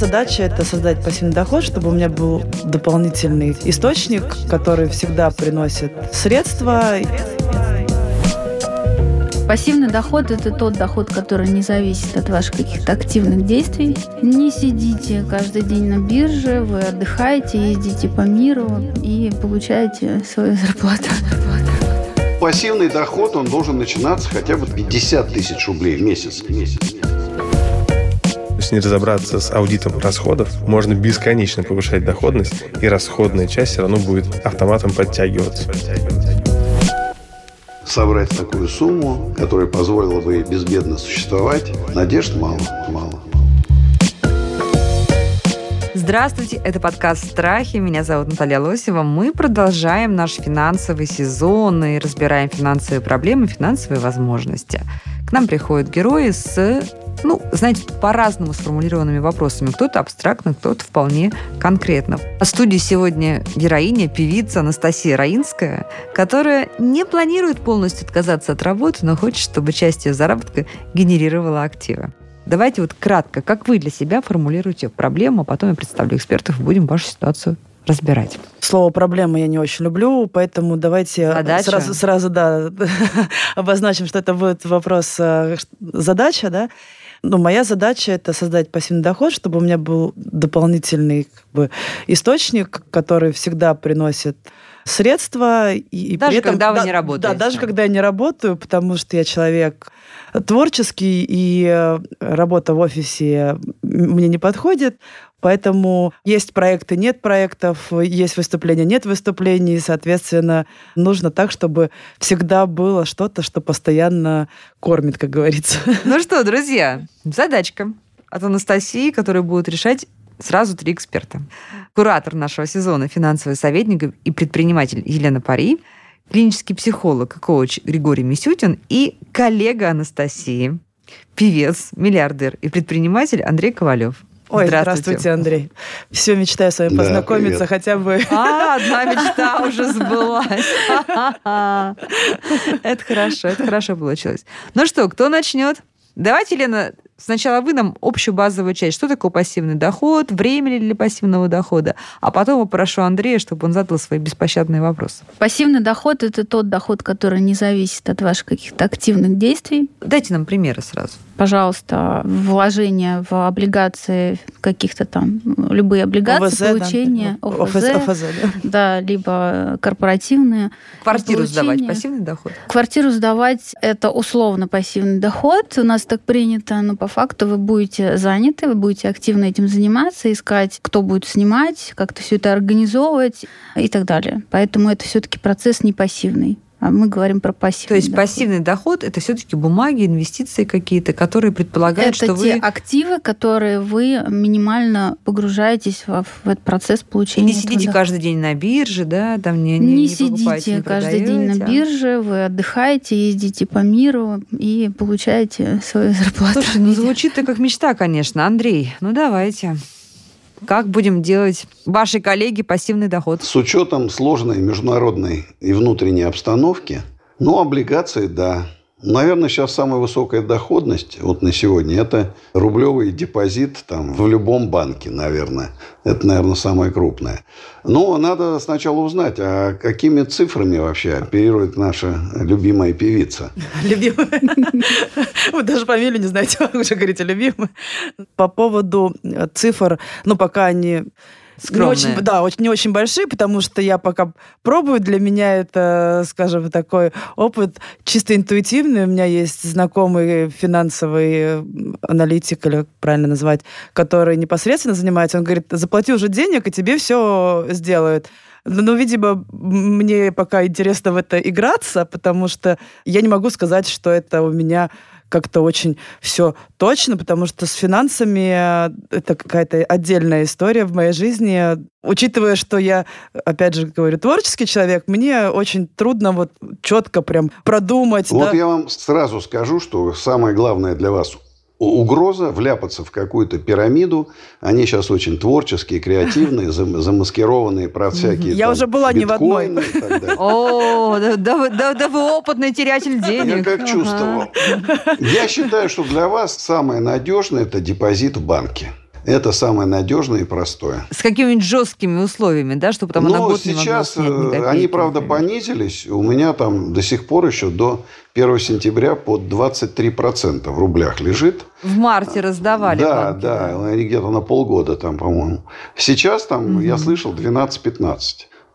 Задача – это создать пассивный доход, чтобы у меня был дополнительный источник, который всегда приносит средства. Пассивный доход – это тот доход, который не зависит от ваших каких-то активных действий. Не сидите каждый день на бирже, вы отдыхаете, ездите по миру и получаете свою зарплату. Пассивный доход, он должен начинаться хотя бы 50 тысяч рублей в месяц. В месяц есть не разобраться с аудитом расходов, можно бесконечно повышать доходность, и расходная часть все равно будет автоматом подтягиваться. Собрать такую сумму, которая позволила бы безбедно существовать, надежд мало, мало. Здравствуйте, это подкаст «Страхи». Меня зовут Наталья Лосева. Мы продолжаем наш финансовый сезон и разбираем финансовые проблемы, финансовые возможности. К нам приходят герои с ну, знаете, по-разному сформулированными вопросами. Кто-то абстрактно, кто-то вполне конкретно. В студии сегодня героиня, певица Анастасия Раинская, которая не планирует полностью отказаться от работы, но хочет, чтобы часть ее заработка генерировала активы. Давайте вот кратко, как вы для себя формулируете проблему, а потом я представлю экспертов и будем вашу ситуацию разбирать. Слово проблема я не очень люблю, поэтому давайте задача. сразу, сразу да, обозначим, что это будет вопрос э, задача, да. Ну, моя задача это создать пассивный доход, чтобы у меня был дополнительный как бы, источник, который всегда приносит средства. И, даже при этом, когда вы да, не работаете. Да, даже когда я не работаю, потому что я человек творческий, и э, работа в офисе мне не подходит. Поэтому есть проекты, нет проектов, есть выступления, нет выступлений. Соответственно, нужно так, чтобы всегда было что-то, что постоянно кормит, как говорится. Ну что, друзья, задачка от Анастасии, которую будут решать сразу три эксперта. Куратор нашего сезона, финансовый советник и предприниматель Елена Пари, клинический психолог и коуч Григорий Мисютин и коллега Анастасии, певец, миллиардер и предприниматель Андрей Ковалев. Ой, здравствуйте. здравствуйте, Андрей. Все мечтаю с вами да, познакомиться привет. хотя бы. А, одна мечта уже сбылась. Это хорошо, это хорошо получилось. Ну что, кто начнет? Давайте, Лена, Сначала вы нам общую базовую часть, что такое пассивный доход, время ли для пассивного дохода, а потом попрошу Андрея, чтобы он задал свои беспощадные вопросы. Пассивный доход – это тот доход, который не зависит от ваших каких-то активных действий. Дайте нам примеры сразу. Пожалуйста, вложения в облигации каких-то там, любые облигации, ОВЗ, получения, да. ОФЗ, ОФЗ, ОФЗ да. да, либо корпоративные. Квартиру сдавать – пассивный доход? Квартиру сдавать – это условно пассивный доход. У нас так принято, но по факту вы будете заняты, вы будете активно этим заниматься, искать, кто будет снимать, как-то все это организовывать и так далее. Поэтому это все-таки процесс не пассивный. А мы говорим про пассивный То есть доход. пассивный доход – это все-таки бумаги, инвестиции какие-то, которые предполагают, это что вы… Это те активы, которые вы минимально погружаетесь в, в этот процесс получения Не сидите дохода. каждый день на бирже, да? Там не, не, не, не сидите не каждый день на бирже, вы отдыхаете, ездите по миру и получаете свою зарплату. Слушай, ну звучит-то как мечта, конечно. Андрей, ну давайте. Как будем делать ваши коллеги пассивный доход? С учетом сложной международной и внутренней обстановки, ну, облигации, да, Наверное, сейчас самая высокая доходность вот на сегодня – это рублевый депозит там, в любом банке, наверное. Это, наверное, самое крупное. Но надо сначала узнать, а какими цифрами вообще оперирует наша любимая певица. Любимая? Вы даже фамилию не знаете, вы уже говорите любимая. По поводу цифр, ну, пока они скромные. Не очень, да, очень, не очень большие, потому что я пока пробую. Для меня это, скажем, такой опыт чисто интуитивный. У меня есть знакомый финансовый аналитик, или правильно назвать, который непосредственно занимается. Он говорит, заплати уже денег, и тебе все сделают. Ну, видимо, мне пока интересно в это играться, потому что я не могу сказать, что это у меня как-то очень все точно, потому что с финансами э, это какая-то отдельная история в моей жизни. Учитывая, что я, опять же говорю, творческий человек, мне очень трудно вот четко прям продумать. Вот да? я вам сразу скажу, что самое главное для вас угроза вляпаться в какую-то пирамиду. Они сейчас очень творческие, креативные, замаскированные про всякие Я там, уже была не в одной. О, да, да, да, да вы опытный терятель денег. Я как чувствовал. Я считаю, что для вас самое надежное – это депозит в банке. Это самое надежное и простое. С какими-нибудь жесткими условиями, да, чтобы там ну, на год сейчас э, они, правда, понизились. У меня там до сих пор еще до 1 сентября под 23% в рублях лежит. В марте раздавали да, банки, да, они где-то на полгода там, по-моему. Сейчас там, я слышал, 12-15.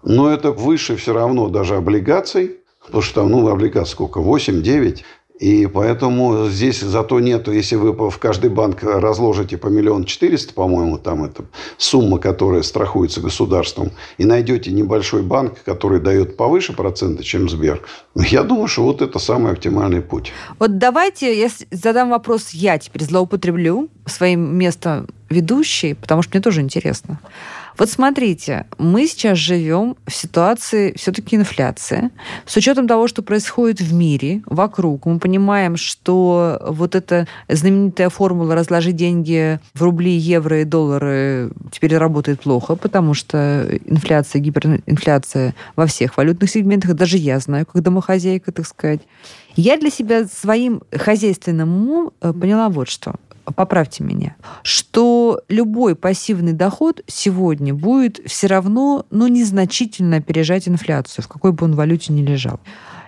Но это выше все равно даже облигаций. Потому что там, ну, облигаций сколько? 8-9. И поэтому здесь зато нету, если вы в каждый банк разложите по миллион четыреста, по-моему, там это сумма, которая страхуется государством, и найдете небольшой банк, который дает повыше проценты, чем Сбер, я думаю, что вот это самый оптимальный путь. Вот давайте я задам вопрос, я теперь злоупотреблю своим местом ведущей, потому что мне тоже интересно. Вот смотрите, мы сейчас живем в ситуации все-таки инфляции. С учетом того, что происходит в мире, вокруг, мы понимаем, что вот эта знаменитая формула разложить деньги в рубли, евро и доллары теперь работает плохо, потому что инфляция, гиперинфляция во всех валютных сегментах, даже я знаю, как домохозяйка, так сказать. Я для себя своим хозяйственным умом э, поняла вот что. Поправьте меня, что любой пассивный доход сегодня будет все равно, ну, незначительно опережать инфляцию, в какой бы он валюте ни лежал.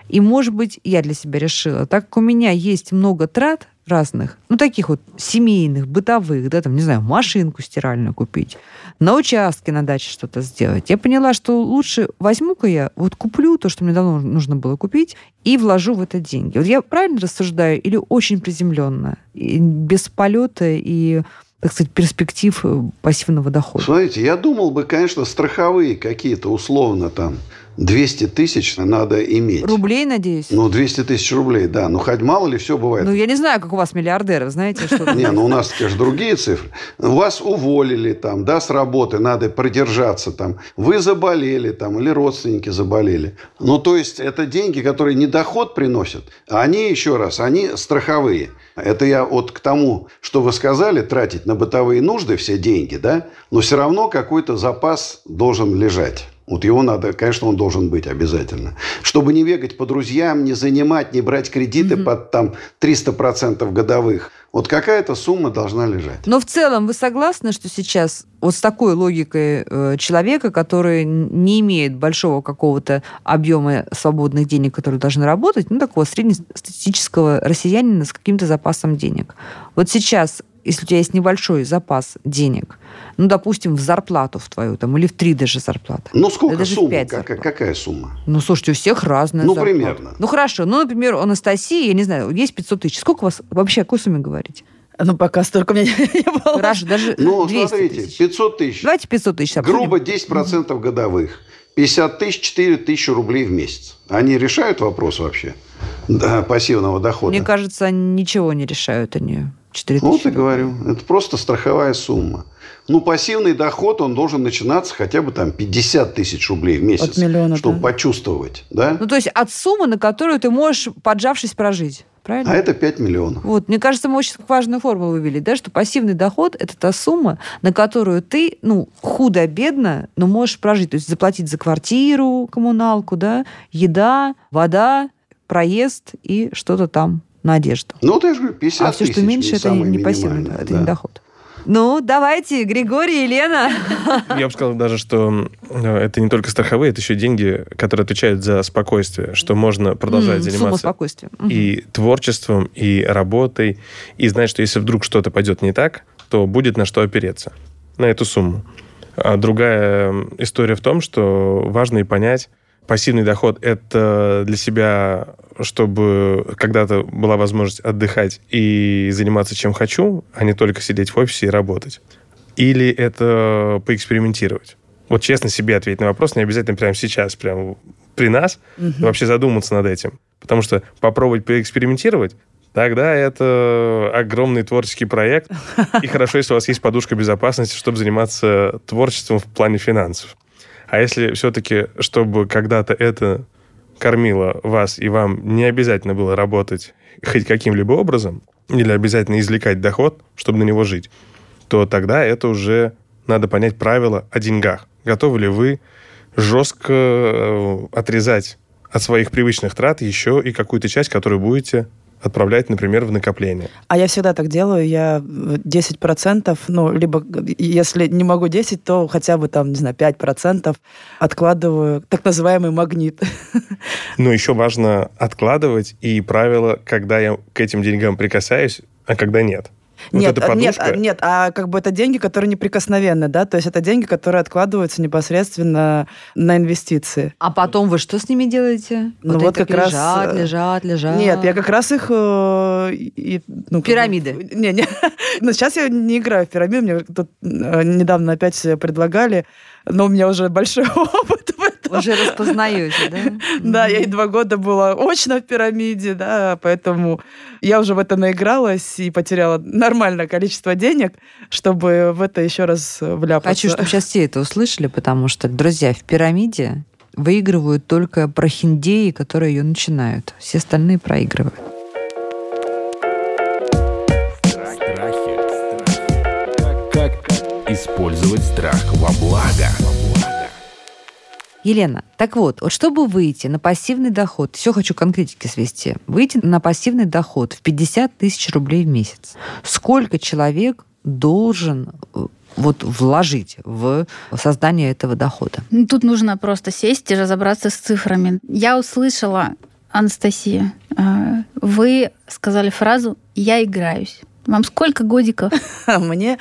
И, может быть, я для себя решила, так как у меня есть много трат разных, ну, таких вот семейных, бытовых, да, там, не знаю, машинку стиральную купить, на участке на даче что-то сделать. Я поняла, что лучше возьму-ка я, вот куплю то, что мне давно нужно было купить, и вложу в это деньги. Вот я правильно рассуждаю или очень приземленно, и без полета и так сказать, перспектив э, пассивного дохода? Смотрите, я думал бы, конечно, страховые какие-то условно там 200 тысяч надо иметь. Рублей, надеюсь? Ну, 200 тысяч рублей, да. Ну, хоть мало ли все бывает. Ну, я не знаю, как у вас миллиардеров, знаете, что... Не, ну у нас, конечно, другие цифры. Вас уволили там, да, с работы, надо продержаться там. Вы заболели там, или родственники заболели. Ну, то есть, это деньги, которые не доход приносят, а они, еще раз, они страховые. Это я вот к тому, что вы сказали, тратить на бытовые нужды все деньги, да, но все равно какой-то запас должен лежать. Вот его надо, конечно, он должен быть обязательно. Чтобы не бегать по друзьям, не занимать, не брать кредиты mm-hmm. под там 300% годовых. Вот какая-то сумма должна лежать. Но в целом вы согласны, что сейчас вот с такой логикой э, человека, который не имеет большого какого-то объема свободных денег, которые должны работать, ну, такого среднестатистического россиянина с каким-то запасом денег. Вот сейчас если у тебя есть небольшой запас денег, ну, допустим, в зарплату в твою, там, или в три даже зарплаты. Ну, сколько даже сумма? В пять какая, зарплат. какая сумма? Ну, слушайте, у всех разная Ну, зарплата. примерно. Ну, хорошо. Ну, например, у Анастасии, я не знаю, есть 500 тысяч. Сколько у вас вообще, о какой сумме говорите? Ну, пока столько у меня не было. Хорошо, даже Ну, 200 смотрите, тысяч. 500 тысяч. Давайте 500 тысяч обсудим. Грубо 10% годовых. 50 тысяч, 4 тысячи рублей в месяц. Они решают вопрос вообще пассивного дохода? Мне кажется, ничего не решают они. 4 Вот тысячи. и говорю. Это просто страховая сумма. Ну, пассивный доход, он должен начинаться хотя бы там 50 тысяч рублей в месяц. От миллиона, Чтобы да. почувствовать, да? Ну, то есть от суммы, на которую ты можешь, поджавшись, прожить. Правильно? А это 5 миллионов. Вот, мне кажется, мы очень важную формулу вывели, да, что пассивный доход – это та сумма, на которую ты, ну, худо-бедно, но можешь прожить. То есть заплатить за квартиру, коммуналку, да, еда, вода, проезд и что-то там на одежду. Ну, вот я же говорю, 50 а все, что меньше, это не, пассивный, минимальное, это да. не доход. Ну, давайте, Григорий, Елена. Я бы сказал даже, что э, это не только страховые, это еще деньги, которые отвечают за спокойствие, что можно продолжать Сумма заниматься спокойствия. Мгм. и творчеством, и работой, и знать, что если вдруг что-то пойдет не так, то будет на что опереться, на эту сумму. А другая история в том, что важно и понять, пассивный доход – это для себя, чтобы когда-то была возможность отдыхать и заниматься чем хочу, а не только сидеть в офисе и работать. Или это поэкспериментировать. Вот честно себе ответить на вопрос, не обязательно прямо сейчас, прямо при нас, вообще задуматься над этим. Потому что попробовать поэкспериментировать, тогда это огромный творческий проект. И хорошо, если у вас есть подушка безопасности, чтобы заниматься творчеством в плане финансов. А если все-таки, чтобы когда-то это кормило вас, и вам не обязательно было работать хоть каким-либо образом, или обязательно извлекать доход, чтобы на него жить, то тогда это уже надо понять правила о деньгах. Готовы ли вы жестко э, отрезать от своих привычных трат еще и какую-то часть, которую будете отправлять, например, в накопление. А я всегда так делаю. Я 10%, ну, либо если не могу 10, то хотя бы там, не знаю, 5% откладываю так называемый магнит. Но еще важно откладывать и правило, когда я к этим деньгам прикасаюсь, а когда нет. Вот нет, эта нет, а, нет, а как бы это деньги, которые неприкосновенны, да, то есть это деньги, которые откладываются непосредственно на инвестиции. А потом вы что с ними делаете? Ну вот, вот как лежат, раз... Лежат, лежат, лежат. Нет, я как раз их... Э, и, ну, Пирамиды. Как не, не. Но сейчас я не играю в пирамиды, мне тут э, недавно опять предлагали, но у меня уже большой опыт в. Уже распознаете, да? Да, я и два года была очно в пирамиде, да, поэтому я уже в это наигралась и потеряла нормальное количество денег, чтобы в это еще раз вляпаться. Хочу, чтобы сейчас все это услышали, потому что, друзья, в пирамиде выигрывают только прохиндеи, которые ее начинают. Все остальные проигрывают. Как использовать страх во благо? Елена, так вот, вот чтобы выйти на пассивный доход, все хочу конкретики свести, выйти на пассивный доход в 50 тысяч рублей в месяц, сколько человек должен э, вот вложить в создание этого дохода? Ну, тут нужно просто сесть и разобраться с цифрами. Я услышала, Анастасия, э, вы сказали фразу «я играюсь». Вам сколько годиков? Мне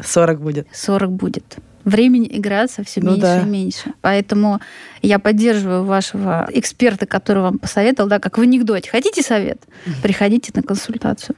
40 будет. 40 будет времени играться все ну, меньше да. и меньше. Поэтому я поддерживаю вашего эксперта, который вам посоветовал, да, как в анекдоте. Хотите совет? Приходите на консультацию.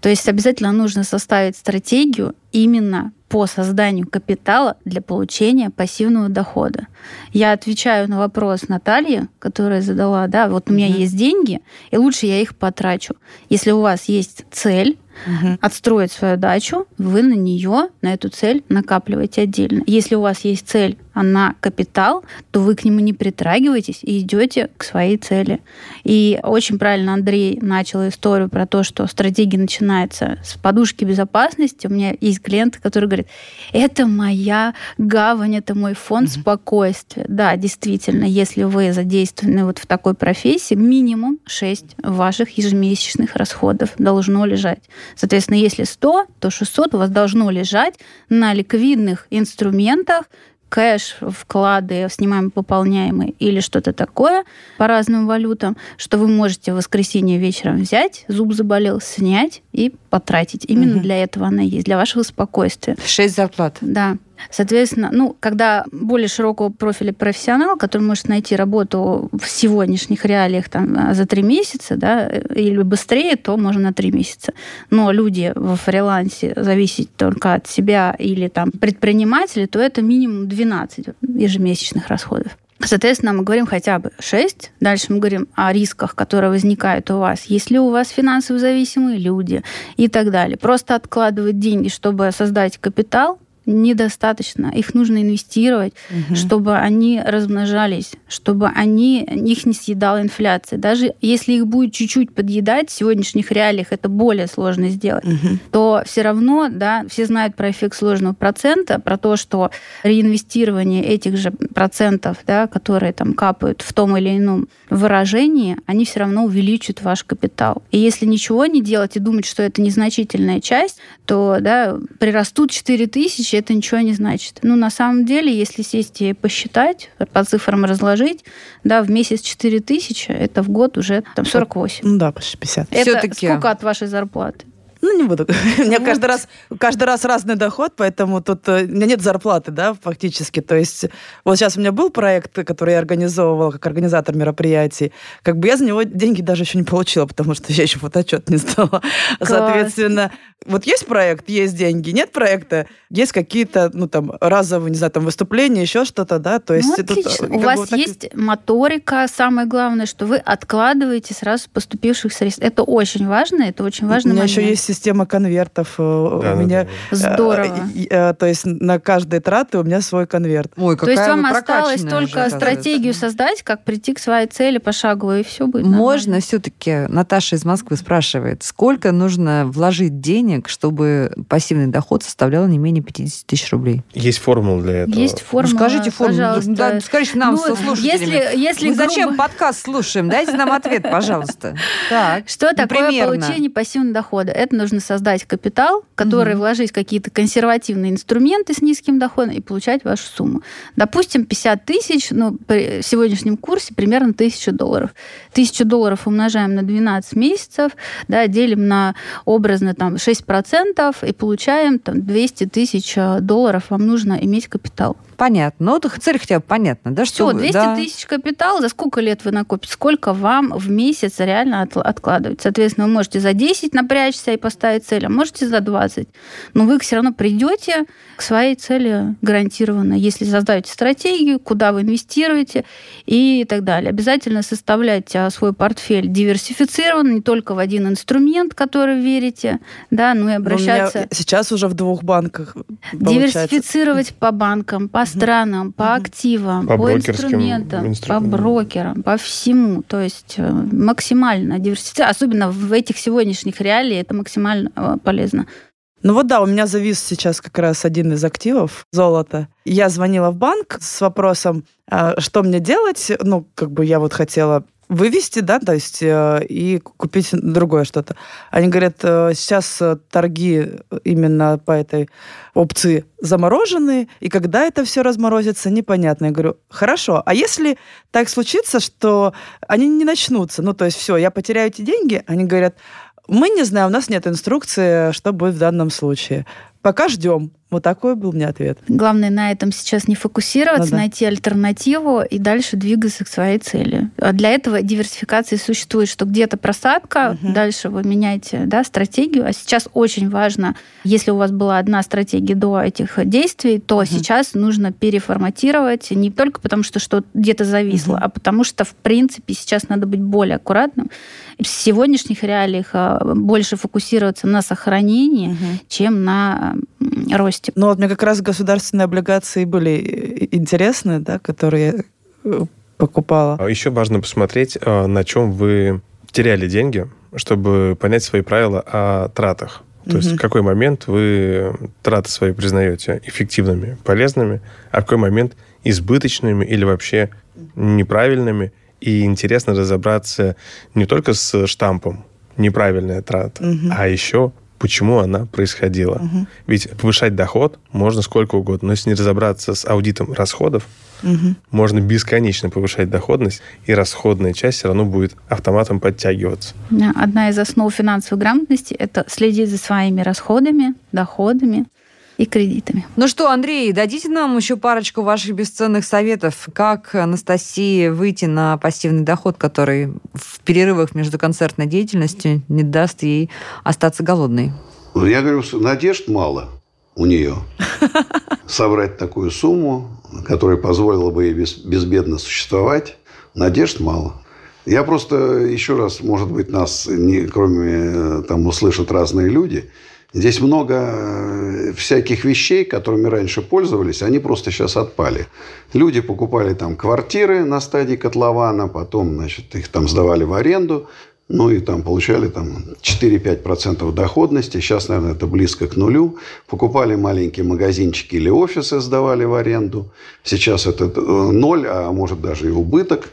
То есть обязательно нужно составить стратегию именно по созданию капитала для получения пассивного дохода. Я отвечаю на вопрос Натальи, которая задала, да, вот у меня mm-hmm. есть деньги, и лучше я их потрачу. Если у вас есть цель, угу. отстроить свою дачу, вы на нее, на эту цель накапливаете отдельно. Если у вас есть цель на капитал, то вы к нему не притрагиваетесь и идете к своей цели. И очень правильно Андрей начал историю про то, что стратегия начинается с подушки безопасности. У меня есть клиенты, которые говорят, это моя гавань, это мой фонд угу. спокойствия. Да, действительно, если вы задействованы вот в такой профессии, минимум 6 ваших ежемесячных расходов должно лежать. Соответственно, если 100, то 600 у вас должно лежать на ликвидных инструментах, кэш, вклады, снимаемые, пополняемые или что-то такое по разным валютам, что вы можете в воскресенье вечером взять, зуб заболел, снять и потратить. Именно угу. для этого она есть, для вашего спокойствия. Шесть зарплат. Да. Соответственно, ну, когда более широкого профиля профессионал, который может найти работу в сегодняшних реалиях там, за три месяца, да, или быстрее, то можно на три месяца. Но люди во фрилансе зависеть только от себя или там предприниматели, то это минимум 12 ежемесячных расходов. Соответственно, мы говорим хотя бы 6. Дальше мы говорим о рисках, которые возникают у вас. Если у вас финансово зависимые люди и так далее. Просто откладывать деньги, чтобы создать капитал, недостаточно. Их нужно инвестировать, угу. чтобы они размножались, чтобы они, их не съедала инфляция. Даже если их будет чуть-чуть подъедать, в сегодняшних реалиях это более сложно сделать, угу. то все равно, да, все знают про эффект сложного процента, про то, что реинвестирование этих же процентов, да, которые там капают в том или ином выражении, они все равно увеличат ваш капитал. И если ничего не делать и думать, что это незначительная часть, то да, прирастут 4 тысячи, это ничего не значит. Ну, на самом деле, если сесть и посчитать, по цифрам разложить, да, в месяц 4 тысячи, это в год уже там 48. Ну да, почти 50. Это Все-таки... сколько от вашей зарплаты? Ну, не буду. У меня каждый раз, каждый раз разный доход, поэтому тут э, у меня нет зарплаты, да, фактически. То есть вот сейчас у меня был проект, который я организовывала как организатор мероприятий. Как бы я за него деньги даже еще не получила, потому что я еще фотоотчет не сдала. Соответственно, вот есть проект, есть деньги, нет проекта, есть какие-то, ну, там, разовые, не знаю, там, выступления, еще что-то, да, то есть... Ну, отлично. Тут, У вас вот есть так... моторика, самое главное, что вы откладываете сразу поступивших средств. Это очень важно, это очень важно. У меня момент. еще есть система конвертов. Э, да, у меня... Да, да. Здорово. Э, то есть на каждой траты у меня свой конверт. Ой, какая То есть вам осталось только уже, стратегию создать, как прийти к своей цели пошагово, и все будет Можно все-таки, Наташа из Москвы спрашивает, сколько нужно вложить денег денег, чтобы пассивный доход составлял не менее 50 тысяч рублей? Есть формула для этого. Есть формула, ну, скажите формулу. пожалуйста. Да, скажите нам, Ну, если- если Мы зачем грубо- подкаст слушаем? Дайте нам ответ, пожалуйста. Так. Что Ну, такое примерно. получение пассивного дохода? Это нужно создать капитал, который Мгм. вложить в какие-то консервативные инструменты с низким доходом и получать вашу сумму. Допустим, 50 тысяч, ну, при сегодняшнем курсе примерно 1000 долларов. 1000 долларов умножаем на 12 месяцев, да, делим на образно там 6% и получаем там 200 тысяч э, долларов. Вам нужно иметь капитал. Понятно. Ну, вот цель хотя бы понятна, да? Все, что 200 да. тысяч капитал, за сколько лет вы накопите, сколько вам в месяц реально от- откладывать. Соответственно, вы можете за 10 напрячься и поставить цель, а можете за 20. Но вы все равно придете к своей цели гарантированно, если создаете стратегию, куда вы инвестируете и так далее. Обязательно составлять а, свой портфель диверсифицированно, не только в один инструмент, который верите, да, но и Ну, у меня обращаться сейчас уже в двух банках получается. Диверсифицировать по банкам, по странам, по активам, По по, инструментам, инструментам. по брокерам, по всему. То есть э, максимально диверсифицировать. Особенно в этих сегодняшних реалиях это максимально э, полезно. Ну вот да, у меня завис сейчас как раз один из активов, золото. Я звонила в банк с вопросом, а, что мне делать. Ну, как бы я вот хотела вывести, да, то есть э, и купить другое что-то. Они говорят, э, сейчас э, торги именно по этой опции заморожены, и когда это все разморозится, непонятно. Я говорю, хорошо, а если так случится, что они не начнутся, ну, то есть все, я потеряю эти деньги, они говорят, мы не знаем, у нас нет инструкции, что будет в данном случае. Пока ждем. Вот такой был мне ответ. Главное на этом сейчас не фокусироваться, Ну да. найти альтернативу и дальше двигаться к своей цели. А Для этого диверсификации существует, что где-то просадка, Мгм. дальше вы меняете да, стратегию. А сейчас очень важно, если у вас была одна стратегия до этих действий, то сейчас нужно переформатировать не только потому, что что где-то зависло, Мгм. а потому что, в принципе, сейчас надо быть более аккуратным. В сегодняшних реалиях а, больше фокусироваться на сохранении, чем на м, росте. Ну вот мне как раз государственные облигации были э, интересны, да, которые э, покупала. А Еще важно посмотреть, а, на чем вы теряли деньги, чтобы понять свои правила о тратах. То есть Мгм. в какой момент вы траты свои признаете эффективными, полезными, а в какой момент избыточными или вообще неправильными. И интересно разобраться не только с штампом неправильная трата, Мгм. а еще почему она происходила. Мгм. Ведь повышать доход можно сколько угодно, но если не разобраться с аудитом расходов, Мгм. можно бесконечно повышать доходность, и расходная часть все равно будет автоматом подтягиваться. Одна из основ финансовой грамотности – это следить за своими расходами, доходами и кредитами. Ну что, Андрей, дадите нам еще парочку ваших бесценных советов, как Анастасии выйти на пассивный доход, который в перерывах между концертной деятельностью не даст ей остаться голодной. Ну, Я говорю, что надежд мало у нее. Собрать такую сумму, которая позволила бы ей без- безбедно существовать, надежд мало. Я просто еще раз, может быть, нас, не, кроме э, там, услышат разные люди, здесь много э, всяких вещей, которыми раньше пользовались, они просто сейчас отпали. Люди покупали там квартиры на стадии котлована, потом, значит, их там сдавали в аренду, ну и там получали там 4-5% доходности. Сейчас, наверное, это близко к нулю. Покупали маленькие магазинчики или офисы, сдавали в аренду. Сейчас это э, ноль, а может даже и убыток.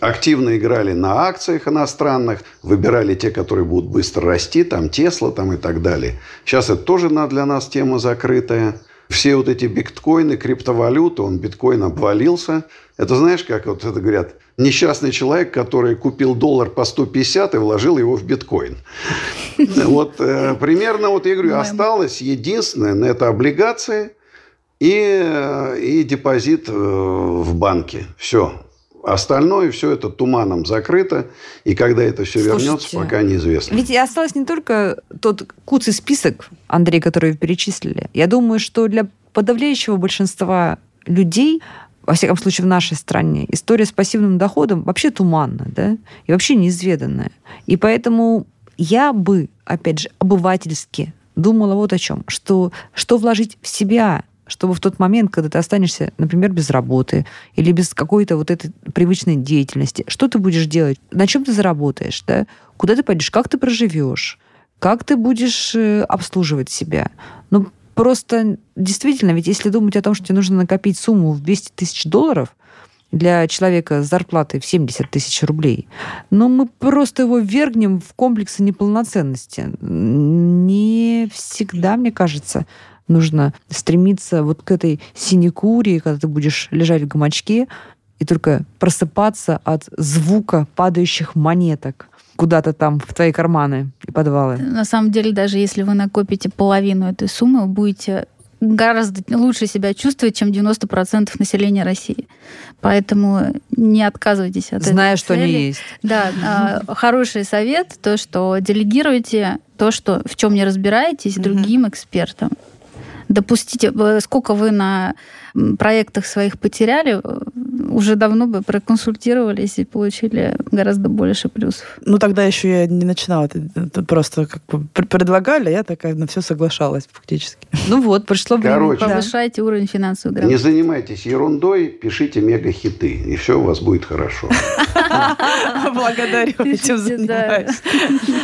Активно играли на акциях иностранных, выбирали те, которые будут быстро расти, там Тесла там и так далее. Сейчас это тоже для нас тема закрытая. Все вот эти биткоины, криптовалюты, он биткоин обвалился. Это знаешь, как вот это говорят, несчастный человек, который купил доллар по 150 и вложил его в биткоин. Вот э, примерно, вот я говорю, осталось единственное, на это облигации и, э, и депозит э, в банке. Все. Остальное все это туманом закрыто. И когда это все вернется, Слушайте, пока неизвестно. Ведь осталось не только тот куцый список, Андрей, который вы перечислили. Я думаю, что для подавляющего большинства людей, во всяком случае в нашей стране, история с пассивным доходом вообще туманна, да, и вообще неизведанная. И поэтому я бы, опять же, обывательски думала вот о чем, что, что вложить в себя, чтобы в тот момент, когда ты останешься, например, без работы или без какой-то вот этой привычной деятельности, что ты будешь делать, на чем ты заработаешь, да? куда ты пойдешь, как ты проживешь, как ты будешь э, обслуживать себя? Ну, просто действительно, ведь если думать о том, что тебе нужно накопить сумму в 200 тысяч долларов, для человека с зарплатой в 70 тысяч рублей, но мы просто его вергнем в комплексы неполноценности. Не всегда, мне кажется, нужно стремиться вот к этой синекуре, когда ты будешь лежать в гамачке и только просыпаться от звука падающих монеток куда-то там в твои карманы и подвалы. На самом деле, даже если вы накопите половину этой суммы, вы будете гораздо лучше себя чувствовать, чем 90% населения России. Поэтому не отказывайтесь от Зная, этой что цели. они есть. Да, а, хороший совет, то, что делегируйте то, что, в чем не разбираетесь, другим экспертам. Допустите, э, сколько вы на проектах своих потеряли, э, уже давно бы проконсультировались и получили гораздо больше плюсов. Ну, тогда еще я не начинала. Это, просто как бы пр- предлагали, а я такая на все соглашалась фактически. Ну вот, пришло время. Короче, Да. Повышайте уровень финансовой Не грамотности. занимайтесь ерундой, пишите мега-хиты, и все у вас будет хорошо. Благодарю, этим да. занимаюсь.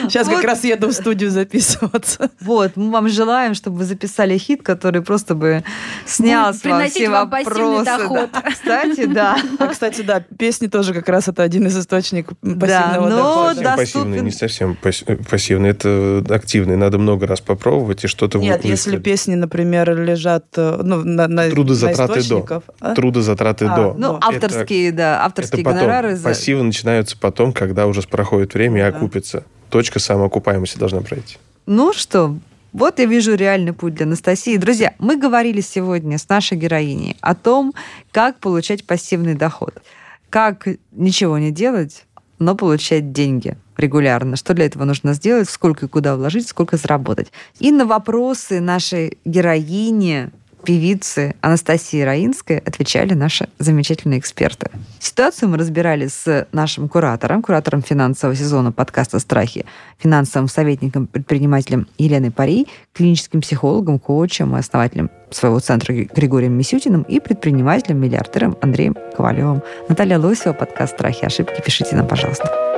Сейчас как раз еду в студию записываться. Вот, мы вам желаем, чтобы вы записали хит, который просто бы снял с вас приносить все вам пассивный вопросы. доход. Да. Кстати, да. А, кстати, да, песни тоже как раз это один из источников Да, пассивного но дохода. Совсем доступен- пассивный, не совсем э, пассивный, это активный. Надо много раз попробовать, и что-то Нет, если песни, например, лежат э, ну, на, на, Трудозатраты на до. источников, а? Трудозатраты А, до. Ну, Это- авторские, да, авторские это потом. гонорары. за- Пассивы начинаются потом, когда уже проходит время и Да. окупится. Точка самоокупаемости должна пройти. Ну что, вот я вижу реальный путь для Анастасии. Друзья, мы говорили сегодня с нашей героиней о том, как получать пассивный доход. Как ничего не делать, но получать деньги регулярно. Что для этого нужно сделать, сколько и куда вложить, сколько заработать. И на вопросы нашей героини, певицы Анастасии Раинской отвечали наши замечательные эксперты. Ситуацию мы разбирали с нашим куратором, куратором финансового сезона подкаста «Страхи», финансовым советником, предпринимателем Еленой Парей, клиническим психологом, коучем и основателем своего центра Григорием Мисютиным и предпринимателем-миллиардером Андреем Ковалевым. Наталья Лосева, подкаст «Страхи и ошибки». Пишите нам, пожалуйста.